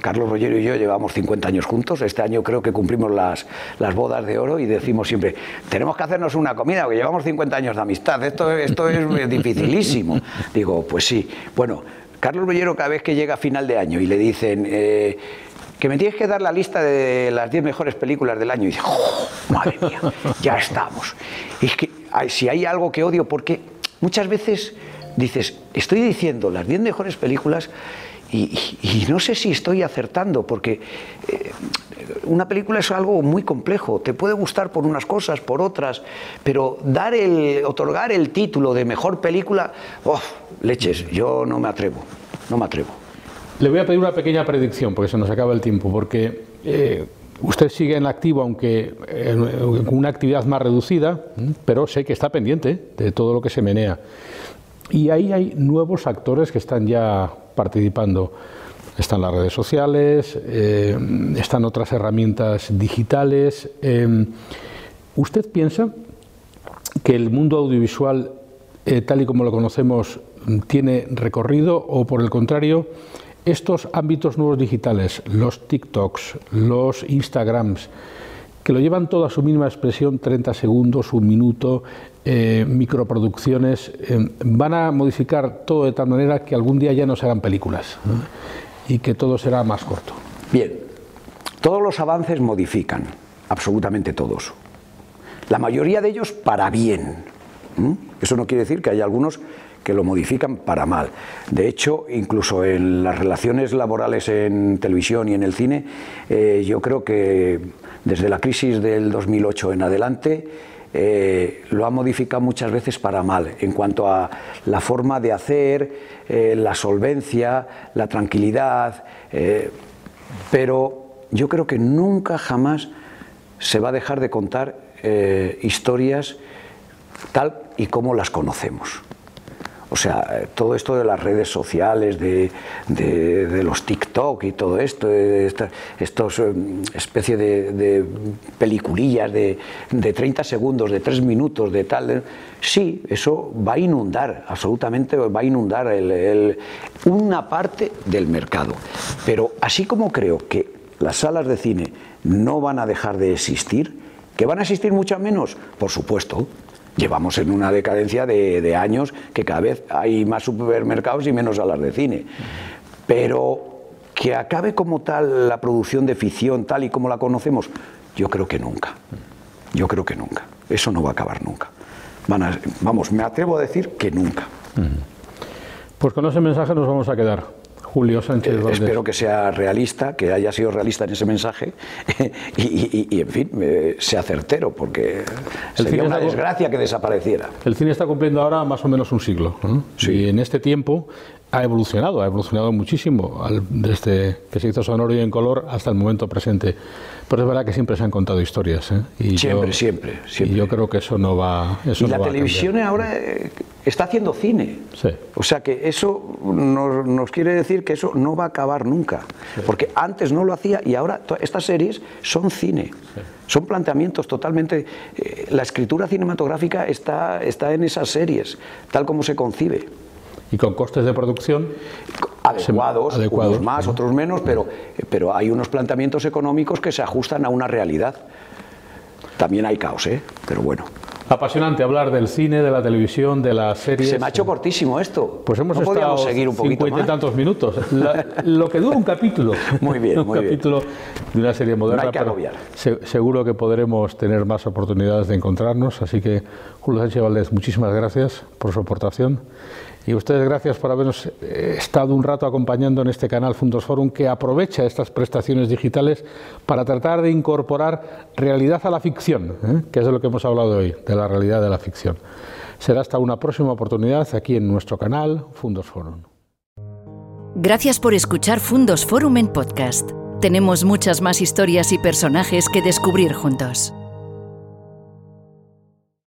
Speaker 3: Carlos Bollero y yo llevamos 50 años juntos, este año creo que cumplimos las, las, bodas de oro y decimos siempre, tenemos que hacernos una comida, porque llevamos 50 años de amistad, esto, esto es dificilísimo. Digo, pues sí, bueno, Carlos Bollero cada vez que llega a final de año y le dicen... Eh, que me tienes que dar la lista de las 10 mejores películas del año. Y dice, oh, madre mía, ya estamos. es que si hay algo que odio, porque muchas veces dices, estoy diciendo las 10 mejores películas y, no sé si estoy acertando, porque eh, una película es algo muy complejo, te puede gustar por unas cosas, por otras, pero dar el, otorgar el título de mejor película, oh, leches, yo no me atrevo, no me atrevo.
Speaker 2: Le voy a pedir una pequeña predicción, porque se nos acaba el tiempo, porque eh, usted sigue en activo, aunque con una actividad más reducida, pero sé que está pendiente de todo lo que se menea. Y ahí hay nuevos actores que están ya participando. Están las redes sociales, eh, están otras herramientas digitales. Eh, ¿Usted piensa que el mundo audiovisual, eh, tal y como lo conocemos, tiene recorrido o por el contrario, estos ámbitos nuevos digitales, los TikToks, los Instagrams, que lo llevan todo a su mínima expresión, 30 segundos, un minuto, eh, microproducciones, eh, van a modificar todo de tal manera que algún día ya no serán películas y que todo será más corto.
Speaker 3: Bien, todos los avances modifican, absolutamente todos. La mayoría de ellos para bien. Eso no quiere decir que haya algunos que lo modifican para mal. De hecho, incluso en las relaciones laborales en televisión y en el cine, eh, yo creo que desde la crisis del 2008 en adelante, eh, lo ha modificado muchas veces para mal en cuanto a la forma de hacer, eh, la solvencia, la tranquilidad, pero yo creo que nunca jamás se va a dejar de contar historias tal y como las conocemos. O sea, todo esto de las redes sociales, de, los TikTok y todo esto, estos eh, especie de, peliculillas de, 30 segundos, de 3 minutos, de tal, sí, eso va a inundar, absolutamente va a inundar una parte del mercado. Pero así como creo que las salas de cine no van a dejar de existir, que van a existir mucho menos, por supuesto, llevamos en una decadencia de, años que cada vez hay más supermercados y menos salas de cine. Pero que acabe como tal la producción de ficción tal y como la conocemos, yo creo que nunca. Yo creo que nunca. Eso no va a acabar nunca. vamos, me atrevo a decir que nunca.
Speaker 2: Pues con ese mensaje nos vamos a quedar. Julio Sánchez eh,
Speaker 3: espero que sea realista, que haya sido realista en ese mensaje y, en fin, eh, sea certero, porque sería una desgracia que desapareciera.
Speaker 2: El cine está cumpliendo ahora más o menos un siglo. Y en este tiempo ha evolucionado, ha evolucionado muchísimo desde que se hizo sonoro y en color hasta el momento presente. Pero es verdad que siempre se han contado historias. ¿eh?
Speaker 3: Y siempre, siempre, siempre.
Speaker 2: Y yo creo que eso no va. Eso
Speaker 3: y la televisión ahora eh, está haciendo cine.
Speaker 2: Sí.
Speaker 3: O sea que eso nos, quiere decir que eso no va a acabar nunca. Porque antes no lo hacía y ahora estas series son cine. Son planteamientos totalmente. Eh, la escritura cinematográfica está, está en esas series, tal como se concibe
Speaker 2: y con costes de producción
Speaker 3: adecuados, unos más, otros menos, pero, pero hay unos planteamientos económicos que se ajustan a una realidad. También hay caos, ¿eh? pero bueno.
Speaker 2: Apasionante hablar del cine, de la televisión, de las series.
Speaker 3: Se me ha hecho cortísimo esto.
Speaker 2: Pues hemos estado seguir un poquito y tantos minutos. lo que dura un capítulo.
Speaker 3: Muy bien,
Speaker 2: un capítulo de una serie moderna.
Speaker 3: No hay que agobiar.
Speaker 2: seguro que podremos tener más oportunidades de encontrarnos. Así que, Julio Sánchez Valdés, muchísimas gracias por su aportación. Y ustedes gracias por habernos eh, estado un rato acompañando en este canal Fundos Forum que aprovecha estas prestaciones digitales para tratar de incorporar realidad a la ficción, ¿eh? que es de lo que hemos hablado hoy, de la realidad de la ficción. Será hasta una próxima oportunidad aquí en nuestro canal Fundos Forum.
Speaker 4: Gracias por escuchar Fundos Forum en podcast. Tenemos muchas más historias y personajes que descubrir juntos.